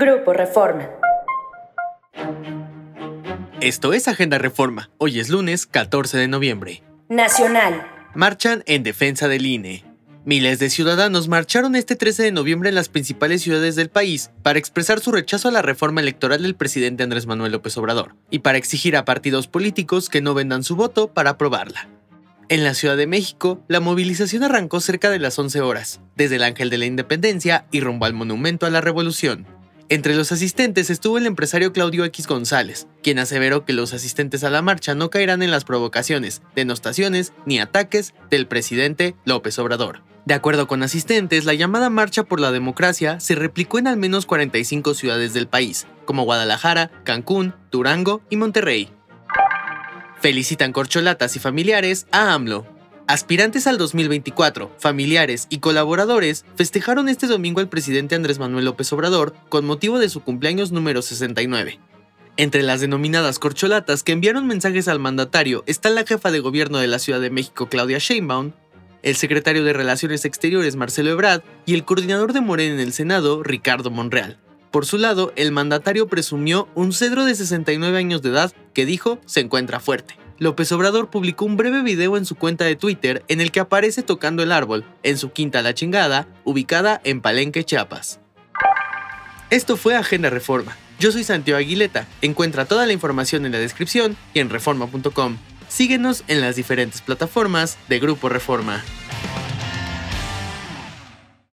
Grupo Reforma. Esto es Agenda Reforma. Hoy es lunes 14 de noviembre. Nacional. Marchan en defensa del INE. Miles de ciudadanos marcharon este 13 de noviembre en las principales ciudades del país para expresar su rechazo a la reforma electoral del presidente Andrés Manuel López Obrador y para exigir a partidos políticos que no vendan su voto para aprobarla. En la Ciudad de México, la movilización arrancó cerca de las 11 horas, desde el Ángel de la Independencia y rumbo al Monumento a la Revolución. Entre los asistentes estuvo el empresario Claudio X González, quien aseveró que los asistentes a la marcha no caerán en las provocaciones, denostaciones ni ataques del presidente López Obrador. De acuerdo con asistentes, la llamada Marcha por la Democracia se replicó en al menos 45 ciudades del país, como Guadalajara, Cancún, Durango y Monterrey. Felicitan corcholatas y familiares a AMLO. Aspirantes al 2024, familiares y colaboradores festejaron este domingo al presidente Andrés Manuel López Obrador con motivo de su cumpleaños número 69. Entre las denominadas corcholatas que enviaron mensajes al mandatario está la jefa de gobierno de la Ciudad de México, Claudia Sheinbaum, el secretario de Relaciones Exteriores, Marcelo Ebrard, y el coordinador de Morena en el Senado, Ricardo Monreal. Por su lado, el mandatario presumió un cedro de 69 años de edad que dijo se encuentra fuerte. López Obrador publicó un breve video en su cuenta de Twitter en el que aparece tocando el árbol, en su quinta La Chingada, ubicada en Palenque, Chiapas. Esto fue Agenda Reforma. Yo soy Santiago Aguileta. Encuentra toda la información en la descripción y en reforma.com. Síguenos en las diferentes plataformas de Grupo Reforma.